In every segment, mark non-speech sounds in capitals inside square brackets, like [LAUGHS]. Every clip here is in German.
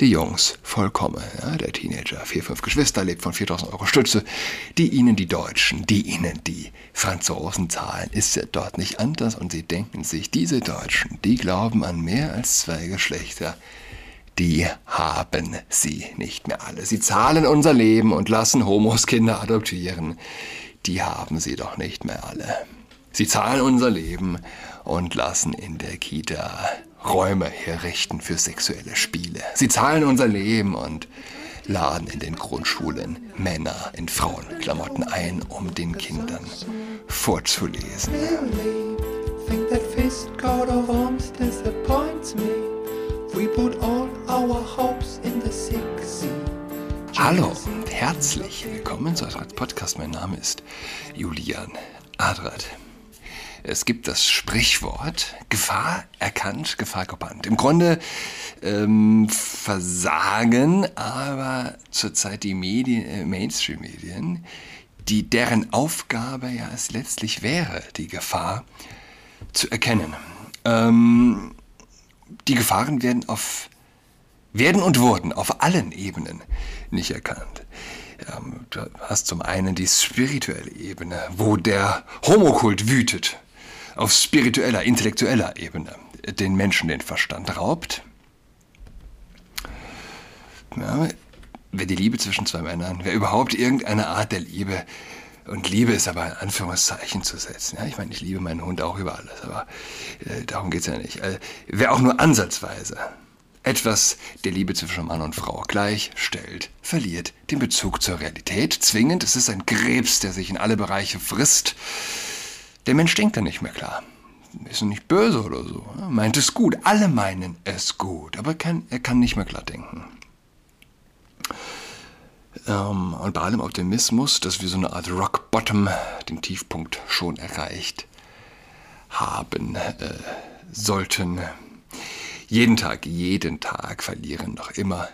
die Jungs vollkommen. Ja, der Teenager, vier, fünf Geschwister, lebt von 4000 Euro Stütze. Die ihnen die Deutschen, die ihnen die Franzosen zahlen, ist ja dort nicht anders. Und sie denken sich, diese Deutschen, die glauben an mehr als zwei Geschlechter. Die haben sie nicht mehr alle. Sie zahlen unser Leben und lassen Homos Kinder adoptieren. Die haben sie doch nicht mehr alle. Sie zahlen unser Leben und lassen in der Kita Räume herrichten für sexuelle Spiele. Sie zahlen unser Leben und laden in den Grundschulen Männer in Frauenklamotten ein, um den Kindern vorzulesen. Hallo und herzlich willkommen zu unserem Podcast. Mein Name ist Julian Adrat. Es gibt das Sprichwort Gefahr erkannt, Gefahr gebannt. Im Grunde ähm, versagen aber zurzeit die Medien, äh, Mainstream-Medien, die deren Aufgabe ja es letztlich wäre, die Gefahr zu erkennen. Ähm, die Gefahren werden auf werden und wurden auf allen Ebenen nicht erkannt. Ähm, du hast zum einen die spirituelle Ebene, wo der Homokult wütet auf spiritueller, intellektueller Ebene den Menschen den Verstand raubt. Ja, wer die Liebe zwischen zwei Männern, wer überhaupt irgendeine Art der Liebe, und Liebe ist aber in Anführungszeichen zu setzen. Ja, ich meine, ich liebe meinen Hund auch über alles, aber äh, darum geht es ja nicht. Äh, wer auch nur ansatzweise etwas der Liebe zwischen Mann und Frau gleichstellt, verliert den Bezug zur Realität. Zwingend, es ist ein Krebs, der sich in alle Bereiche frisst der Mensch denkt dann nicht mehr klar. Ist nicht böse oder so. Meint es gut. Alle meinen es gut. Aber kann, er kann nicht mehr klar denken. Ähm, und bei allem Optimismus, dass wir so eine Art Rock Bottom, den Tiefpunkt schon erreicht haben äh, sollten. Jeden Tag, jeden Tag verlieren noch immer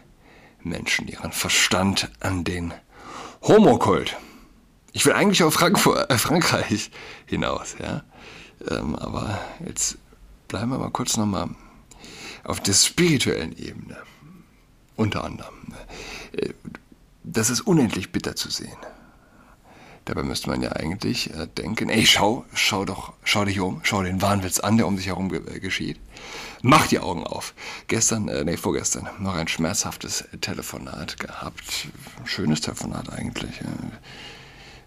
Menschen ihren Verstand an den Homokult. Ich will eigentlich auf Frankfurt, äh, Frankreich hinaus, ja. Ähm, aber jetzt bleiben wir mal kurz nochmal auf der spirituellen Ebene. Unter anderem. Äh, das ist unendlich bitter zu sehen. Dabei müsste man ja eigentlich äh, denken, ey, schau, schau doch, schau dich um, schau den Wahnwitz an, der um dich herum äh, geschieht. Mach die Augen auf. Gestern, nee, vorgestern, noch ein schmerzhaftes Telefonat gehabt. Schönes Telefonat eigentlich.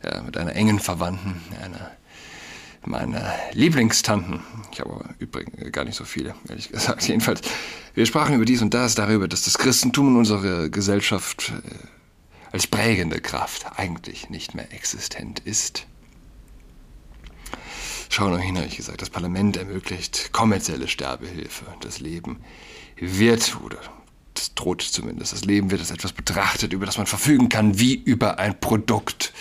Äh, mit einer engen Verwandten, einer meiner Lieblingstanten. Ich habe übrigens gar nicht so viele, ehrlich gesagt. [LAUGHS] Jedenfalls, wir sprachen über dies und das, darüber, dass das Christentum in unserer Gesellschaft äh, als prägende Kraft eigentlich nicht mehr existent ist. Schau nur hin, habe ich gesagt, das Parlament ermöglicht kommerzielle Sterbehilfe. Das Leben wird, oder das droht zumindest, das Leben wird als etwas betrachtet, über das man verfügen kann, wie über ein Produkt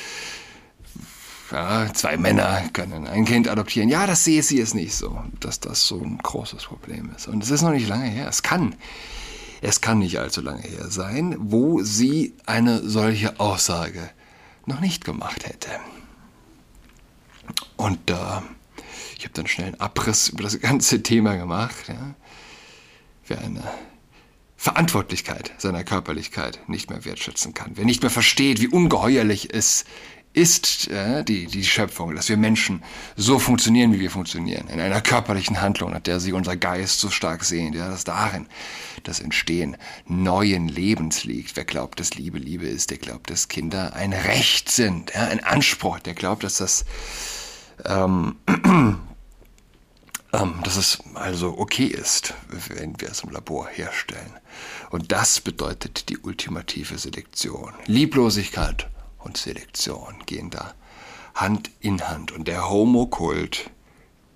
ja, zwei Männer können ein Kind adoptieren. Ja, das sehe sie es nicht so, dass das so ein großes Problem ist. Und es ist noch nicht lange her. Es kann, es kann nicht allzu lange her sein, wo sie eine solche Aussage noch nicht gemacht hätte. Und äh, ich habe dann schnell einen Abriss über das ganze Thema gemacht. Ja. Wer eine Verantwortlichkeit seiner Körperlichkeit nicht mehr wertschätzen kann, wer nicht mehr versteht, wie ungeheuerlich es ist äh, die, die Schöpfung, dass wir Menschen so funktionieren, wie wir funktionieren, in einer körperlichen Handlung, nach der sich unser Geist so stark sehnt, ja, dass darin das Entstehen neuen Lebens liegt. Wer glaubt, dass Liebe Liebe ist, der glaubt, dass Kinder ein Recht sind, ja, ein Anspruch, der glaubt, dass das ähm, [CLEARS THROAT] ähm, dass es also okay ist, wenn wir es im Labor herstellen. Und das bedeutet die ultimative Selektion. Lieblosigkeit und Selektion gehen da Hand in Hand. Und der Homokult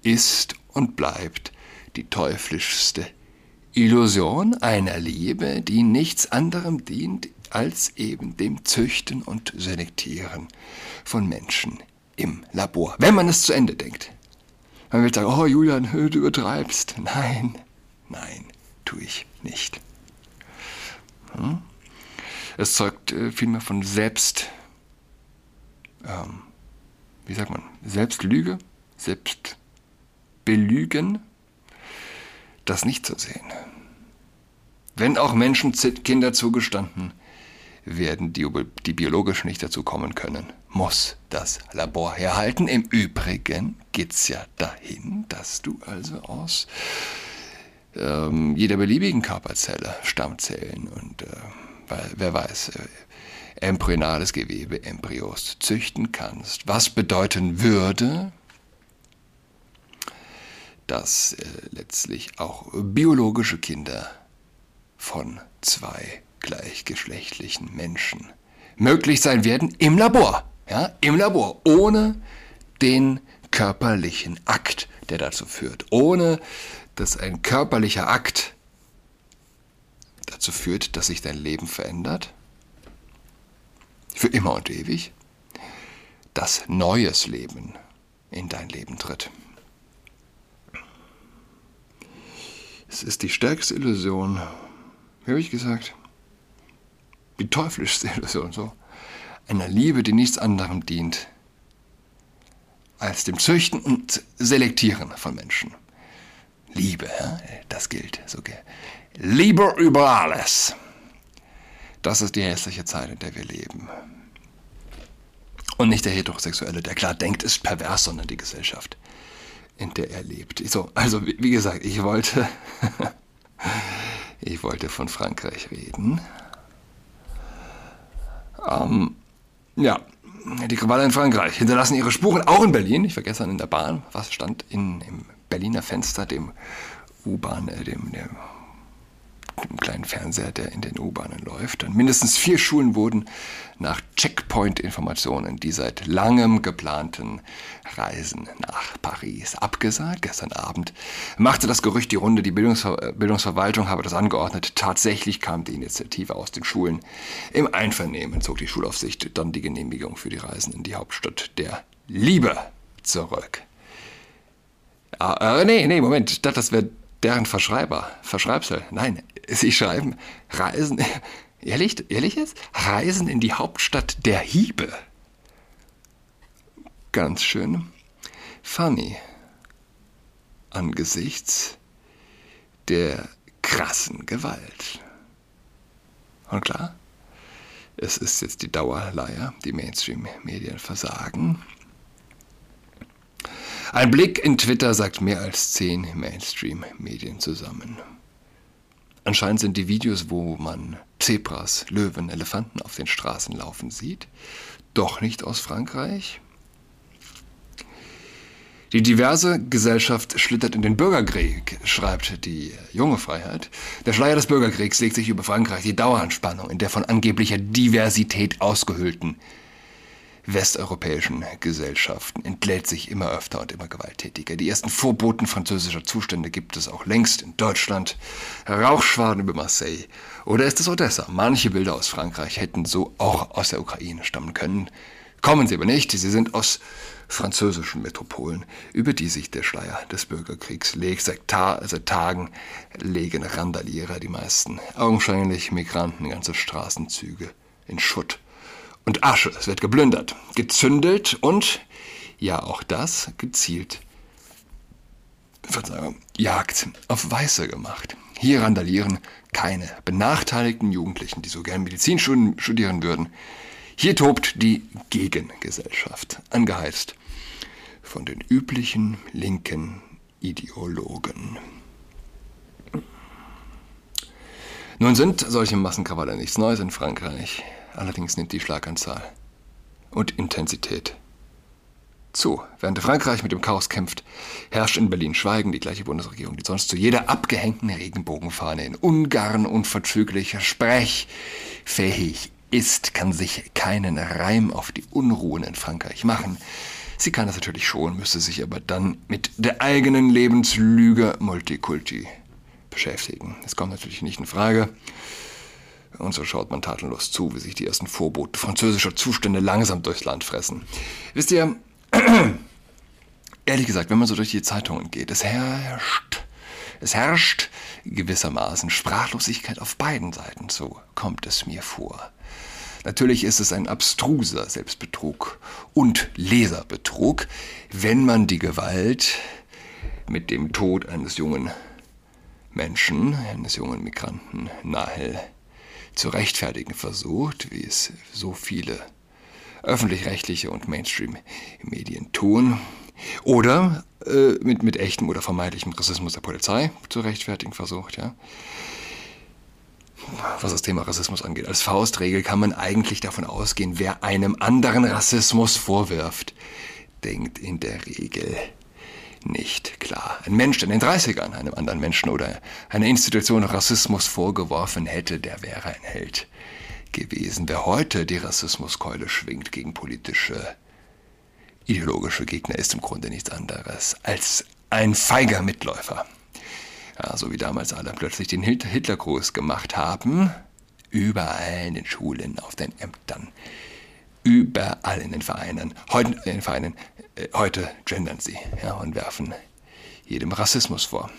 ist und bleibt die teuflischste Illusion einer Liebe, die nichts anderem dient als eben dem Züchten und Selektieren von Menschen im Labor. Wenn man es zu Ende denkt. Man will sagen, oh Julian, du übertreibst. Nein, nein, tue ich nicht. Hm? Es zeugt äh, vielmehr von Selbst ähm, wie sagt man, Selbstlüge, Selbstbelügen, das nicht zu sehen. wenn auch Menschenkinder zugestanden, werden die, die biologisch nicht dazu kommen können, muss das Labor herhalten. Im Übrigen geht es ja dahin, dass du also aus ähm, jeder beliebigen Körperzelle Stammzellen und äh, wer weiß, äh, embryonales Gewebe, Embryos züchten kannst. Was bedeuten würde, dass äh, letztlich auch biologische Kinder von zwei gleichgeschlechtlichen Menschen möglich sein werden im Labor. Ja, im Labor, ohne den körperlichen Akt, der dazu führt. Ohne dass ein körperlicher Akt dazu führt, dass sich dein Leben verändert. Für immer und ewig. Dass neues Leben in dein Leben tritt. Es ist die stärkste Illusion, wie habe ich gesagt, die teuflischste Illusion, so, einer Liebe, die nichts anderem dient, als dem Züchten und Selektieren von Menschen. Liebe, das gilt. So, Liebe über alles. Das ist die hässliche Zeit, in der wir leben. Und nicht der Heterosexuelle, der klar denkt, ist pervers, sondern die Gesellschaft, in der er lebt. So, also wie gesagt, ich wollte, [LAUGHS] ich wollte von Frankreich reden. Ähm, ja, die Krawalle in Frankreich hinterlassen ihre Spuren auch in Berlin. Ich vergesse in der Bahn, was stand in, im Berliner Fenster, dem U-Bahn, äh, dem, dem dem kleinen Fernseher, der in den U-Bahnen läuft. Und mindestens vier Schulen wurden nach Checkpoint-Informationen die seit langem geplanten Reisen nach Paris abgesagt. Gestern Abend machte das Gerücht die Runde, die Bildungsver Bildungsverwaltung habe das angeordnet. Tatsächlich kam die Initiative aus den Schulen. Im Einvernehmen zog die Schulaufsicht dann die Genehmigung für die Reisen in die Hauptstadt der Liebe zurück. Ah, äh, nee, nee, Moment, das wäre deren Verschreiber, Verschreibsel. Nein, sie schreiben Reisen, ehrlich, ehrlich jetzt? Reisen in die Hauptstadt der Hiebe. Ganz schön funny. Angesichts der krassen Gewalt. Und klar, es ist jetzt die Dauerleier, die Mainstream-Medien versagen. Ein Blick in Twitter sagt mehr als zehn Mainstream-Medien zusammen. Anscheinend sind die Videos, wo man Zebras, Löwen, Elefanten auf den Straßen laufen sieht, doch nicht aus Frankreich. Die diverse Gesellschaft schlittert in den Bürgerkrieg, schreibt die junge Freiheit. Der Schleier des Bürgerkriegs legt sich über Frankreich, die Daueranspannung in der von angeblicher Diversität ausgehöhlten westeuropäischen Gesellschaften entlädt sich immer öfter und immer gewalttätiger. Die ersten Vorboten französischer Zustände gibt es auch längst in Deutschland. Rauchschwaden über Marseille. Oder ist es Odessa? Manche Bilder aus Frankreich hätten so auch aus der Ukraine stammen können. Kommen sie aber nicht, sie sind aus französischen Metropolen, über die sich der Schleier des Bürgerkriegs legt. Seit, Ta seit Tagen legen Randalierer, die meisten augenscheinlich Migranten, ganze Straßenzüge in Schutt und Asche. Es wird geplündert, gezündelt und, ja auch das, gezielt, Verzeihung, Jagd auf Weiße gemacht. Hier randalieren keine benachteiligten Jugendlichen, die so gern Medizin studieren würden. Hier tobt die Gegengesellschaft, angeheizt von den üblichen linken Ideologen. Nun sind solche Massenkrawalle nichts Neues in Frankreich. Allerdings nimmt die Schlaganzahl und Intensität zu. Während Frankreich mit dem Chaos kämpft, herrscht in Berlin Schweigen, die gleiche Bundesregierung, die sonst zu jeder abgehängten Regenbogenfahne in Ungarn unverzüglich sprechfähig ist, kann sich keinen Reim auf die Unruhen in Frankreich machen. Sie kann das natürlich schon, müsste sich aber dann mit der eigenen Lebenslüge Multikulti beschäftigen. Das kommt natürlich nicht in Frage. Und so schaut man tatenlos zu, wie sich die ersten Vorbote französischer Zustände langsam durchs Land fressen. Wisst ihr, [CLEARS THROAT] ehrlich gesagt, wenn man so durch die Zeitungen geht, es herrscht, es herrscht gewissermaßen Sprachlosigkeit auf beiden Seiten, so kommt es mir vor. Natürlich ist es ein abstruser Selbstbetrug und Leserbetrug, wenn man die Gewalt mit dem Tod eines jungen Menschen, eines jungen Migranten, Nahel, zu rechtfertigen versucht, wie es so viele öffentlich-rechtliche und Mainstream-Medien tun, oder äh, mit, mit echtem oder vermeintlichem Rassismus der Polizei zu rechtfertigen versucht, ja. Was das Thema Rassismus angeht. Als Faustregel kann man eigentlich davon ausgehen, wer einem anderen Rassismus vorwirft, denkt in der Regel nicht klar. Ein Mensch, der in den 30ern einem anderen Menschen oder einer Institution Rassismus vorgeworfen hätte, der wäre ein Held gewesen. Wer heute die Rassismuskeule schwingt gegen politische, ideologische Gegner, ist im Grunde nichts anderes als ein feiger Mitläufer. Ja, so wie damals alle plötzlich den Hitlergruß gemacht haben, überall in den Schulen, auf den Ämtern, überall in den Vereinen, heute in den Vereinen, heute gendern sie ja, und werfen jedem Rassismus vor.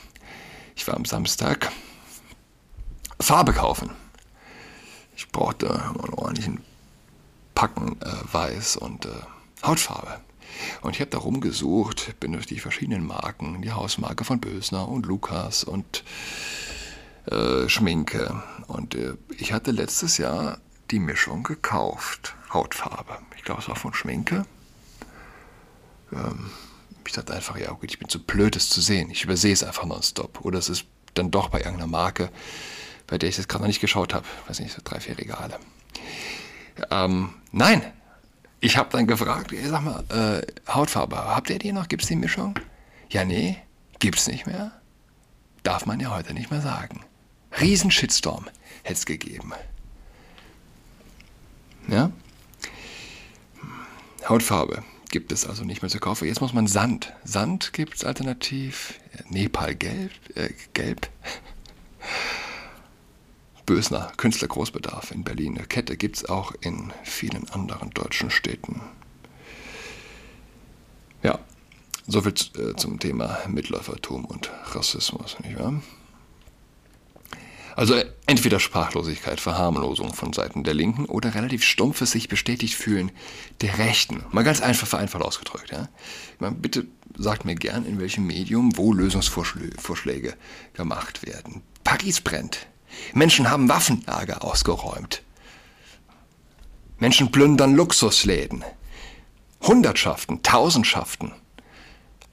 Ich war am Samstag Farbe kaufen. Ich brauchte einen ordentlichen Packen äh, Weiß und äh, Hautfarbe. Und ich habe da rumgesucht, bin durch die verschiedenen Marken, die Hausmarke von Bösner und Lukas und äh, Schminke. Und äh, ich hatte letztes Jahr die Mischung gekauft, Hautfarbe. Ich glaube, es war von Schminke. Ähm, ich dachte einfach, ja, gut, ich bin zu blöd, es zu sehen. Ich übersehe es einfach nonstop. Oder es ist dann doch bei irgendeiner Marke, bei der ich jetzt gerade noch nicht geschaut habe. Weiß nicht, so drei, vier Regale. Ähm, nein, ich habe dann gefragt, ey, sag mal, äh, Hautfarbe, habt ihr die noch? Gibt es die Mischung? Ja, nee, gibt's nicht mehr. Darf man ja heute nicht mehr sagen. Riesen Shitstorm hätte es gegeben. Ja? Hautfarbe gibt es also nicht mehr zu kaufen. Jetzt muss man Sand. Sand gibt es alternativ. Nepal gelb. Äh, gelb. [LAUGHS] Bösner, Künstler Großbedarf in Berlin. Eine Kette gibt es auch in vielen anderen deutschen Städten. Ja, soviel äh, zum Thema Mitläufertum und Rassismus, nicht wahr? Also entweder Sprachlosigkeit, Verharmlosung von Seiten der Linken oder relativ stumpfes sich bestätigt fühlen der Rechten. Mal ganz einfach vereinfacht ausgedrückt. Ja? Meine, bitte sagt mir gern, in welchem Medium wo Lösungsvorschläge gemacht werden. Paris brennt. Menschen haben Waffenlager ausgeräumt. Menschen plündern Luxusläden. Hundertschaften, Tausendschaften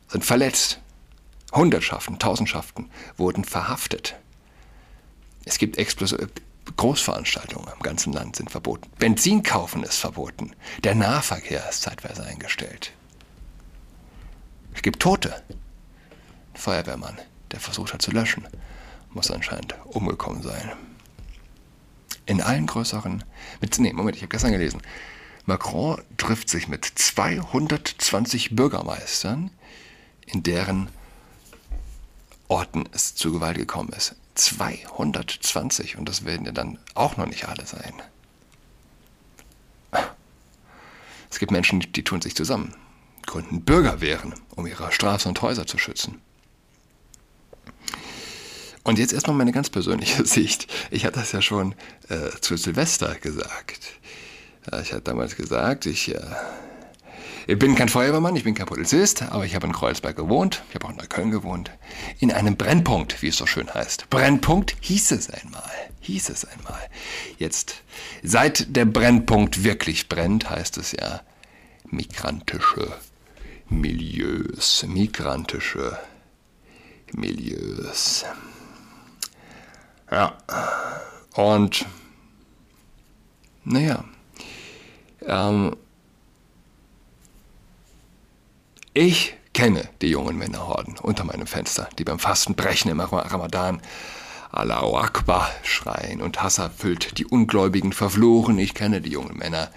sind verletzt. Hundertschaften, Tausendschaften wurden verhaftet. Es gibt explosive Großveranstaltungen im ganzen Land sind verboten. Benzin kaufen ist verboten. Der Nahverkehr ist zeitweise eingestellt. Es gibt Tote. Ein Feuerwehrmann, der versucht hat zu löschen muss anscheinend umgekommen sein. In allen größeren. Mit, nee, Moment, ich habe gestern gelesen. Macron trifft sich mit 220 Bürgermeistern, in deren Orten es zu Gewalt gekommen ist. 220 und das werden ja dann auch noch nicht alle sein. Es gibt Menschen, die tun sich zusammen, gründen Bürgerwehren, um ihre Straßen und Häuser zu schützen. Und jetzt erstmal meine ganz persönliche [LAUGHS] Sicht. Ich hatte das ja schon äh, zu Silvester gesagt. Ich hatte damals gesagt, ich, äh, ich bin kein Feuerwehrmann, ich bin kein Polizist, aber ich habe in Kreuzberg gewohnt, ich habe auch in Neukölln gewohnt, in einem Brennpunkt, wie es so schön heißt. Brennpunkt hieß es einmal, hieß es einmal. Jetzt, seit der Brennpunkt wirklich brennt, heißt es ja migrantische Milieus, migrantische Milieus. Ja. Und naja, ähm, ich kenne die jungen Männerhorden unter meinem Fenster, die beim Fastenbrechen im Ramadan Allahu Akbar schreien und Hass erfüllt die Ungläubigen verfluchen. Ich kenne die jungen Männer,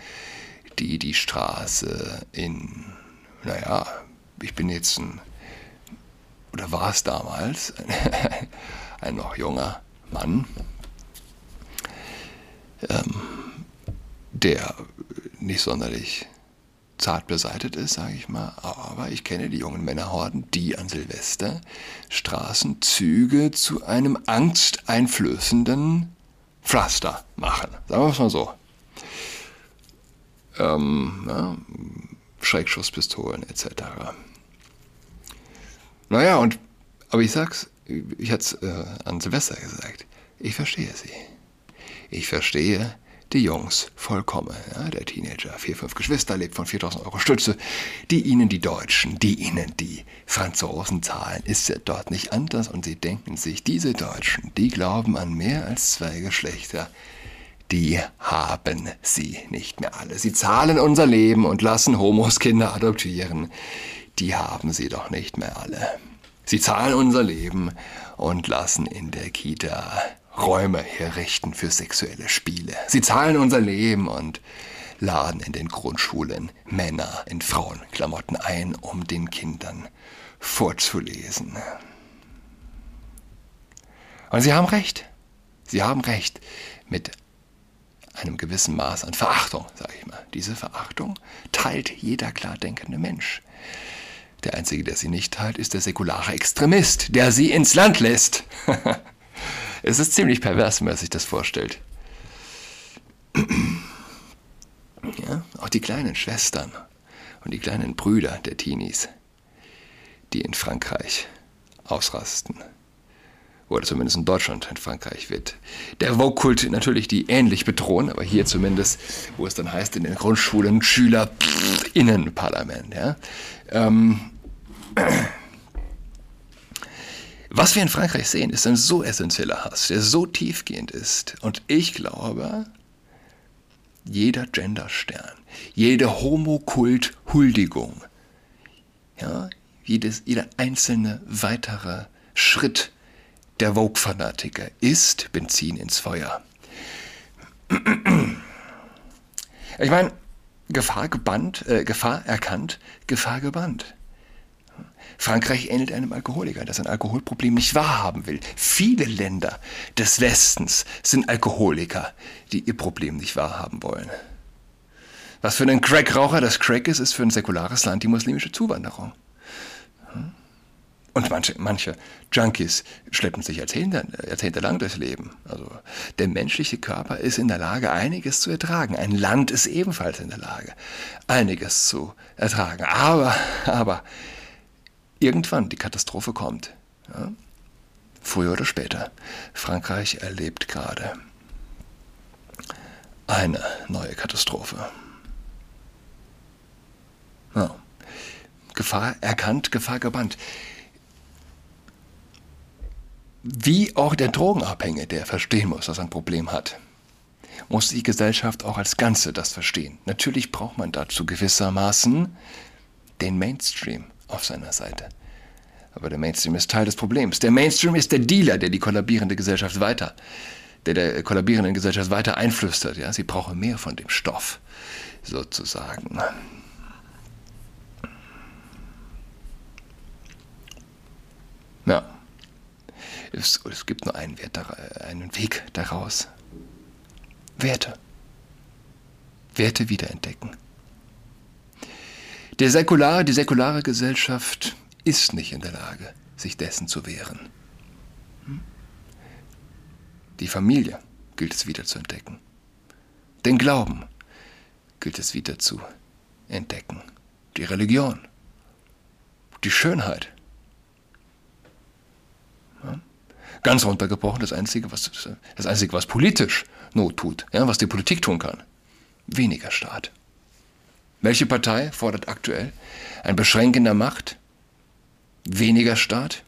die die Straße in, naja, ich bin jetzt ein, oder war es damals, [LAUGHS] ein noch junger Mann, ähm, der nicht sonderlich zart beseitet ist, sage ich mal, aber ich kenne die jungen Männerhorden, die an Silvester Straßenzüge zu einem angsteinflößenden Pflaster machen. Sagen wir es mal so. Ähm, ja, Schreckschusspistolen etc. Naja, und aber ich sag's, ich hatte es äh, an Silvester gesagt, ich verstehe sie. Ich verstehe die Jungs vollkommen. Ja, der Teenager, vier, fünf Geschwister, lebt von 4000 Euro Stütze. Die ihnen die Deutschen, die ihnen die Franzosen zahlen, ist ja dort nicht anders. Und sie denken sich, diese Deutschen, die glauben an mehr als zwei Geschlechter. Die haben sie nicht mehr alle. Sie zahlen unser Leben und lassen Homos Kinder adoptieren. Die haben sie doch nicht mehr alle. Sie zahlen unser Leben und lassen in der Kita Räume herrichten für sexuelle Spiele. Sie zahlen unser Leben und laden in den Grundschulen Männer in Frauenklamotten ein, um den Kindern vorzulesen. Und sie haben recht. Sie haben recht mit einem gewissen Maß an Verachtung, sage ich mal. Diese Verachtung teilt jeder klar denkende Mensch. Der Einzige, der sie nicht teilt, ist der säkulare Extremist, der sie ins Land lässt. [LAUGHS] Es ist ziemlich pervers, wenn man sich das vorstellt. Ja, auch die kleinen Schwestern und die kleinen Brüder der Teenies, die in Frankreich ausrasten. Oder zumindest in Deutschland, in Frankreich wird der Vogue-Kult natürlich die ähnlich bedrohen, aber hier zumindest, wo es dann heißt, in den Grundschulen SchülerInnenparlament. Ja? Ähm, was wir in Frankreich sehen, ist ein so essentieller Hass, der so tiefgehend ist. Und ich glaube, jeder Genderstern, jede Homokult-Huldigung, ja, jedes, jeder einzelne weitere Schritt der Vogue-Fanatiker ist Benzin ins Feuer. Ich meine, Gefahr gebannt, äh, Gefahr erkannt, Gefahr gebannt. Frankreich ähnelt einem Alkoholiker, das ein Alkoholproblem nicht wahrhaben will. Viele Länder des Westens sind Alkoholiker, die ihr Problem nicht wahrhaben wollen. Was für einen Crackraucher das Crack ist, ist für ein säkulares Land die muslimische Zuwanderung. Und manche, manche Junkies schleppen sich Jahrzehnte, jahrzehntelang durchs Leben. Also der menschliche Körper ist in der Lage, einiges zu ertragen. Ein Land ist ebenfalls in der Lage, einiges zu ertragen. Aber, aber irgendwann die Katastrophe kommt. Ja? Früher oder später. Frankreich erlebt gerade eine neue Katastrophe. Ja. Gefahr erkannt, Gefahr gebannt. Wie auch der Drogenabhängige, der verstehen muss, dass er ein Problem hat, muss die Gesellschaft auch als Ganze das verstehen. Natürlich braucht man dazu gewissermaßen den Mainstream auf seiner Seite. Aber der Mainstream ist Teil des Problems. Der Mainstream ist der Dealer, der die kollabierende Gesellschaft weiter, der der kollabierenden Gesellschaft weiter einflüstert. Ja, sie brauchen mehr von dem Stoff, sozusagen. Ja. Es, es gibt nur einen, Wert, einen Weg daraus. Werte. Werte wiederentdecken. Der säkulare, die säkulare Gesellschaft ist nicht in der Lage, sich dessen zu wehren. Die Familie gilt es wieder zu entdecken. Den Glauben gilt es wieder zu entdecken. Die Religion. Die Schönheit. Ganz runtergebrochen, das Einzige, was, das Einzige, was politisch Not tut, ja, was die Politik tun kann. Weniger Staat. Welche Partei fordert aktuell ein Beschränken der Macht, weniger Staat,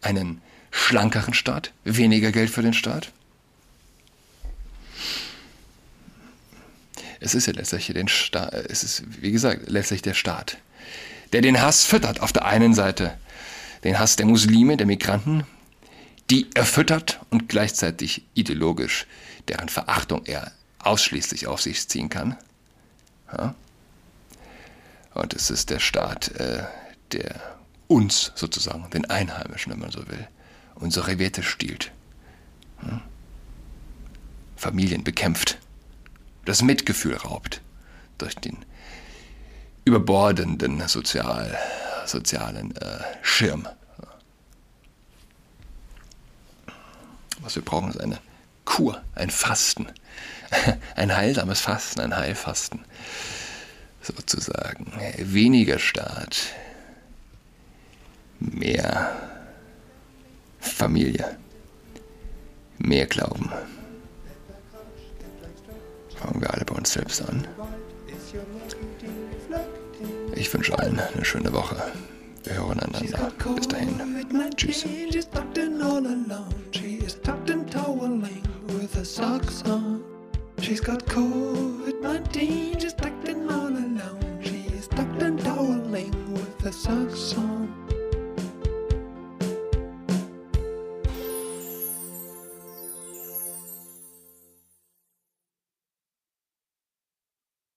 einen schlankeren Staat, weniger Geld für den Staat? Es ist ja letztlich den Staat, es ist, wie gesagt, letztlich der Staat, der den Hass füttert. Auf der einen Seite den Hass der Muslime, der Migranten, die er füttert und gleichzeitig ideologisch deren Verachtung er ausschließlich auf sich ziehen kann. Ja? Und es ist der Staat, äh, der uns sozusagen, den Einheimischen, wenn man so will, unsere Werte stiehlt. Ja? Familien bekämpft, das Mitgefühl raubt durch den überbordenden sozial, sozialen äh, Schirm. Was wir brauchen, ist eine Kur, ein Fasten, [LAUGHS] ein heilsames Fasten, ein Heilfasten sozusagen. Weniger Staat, mehr Familie. Mehr Glauben. Fangen wir alle bei uns selbst an. Ich wünsche allen eine schöne Woche. Wir hören einander. Bis dahin. Tschüss. She's got COVID-19, she's tucked in all that sucks on.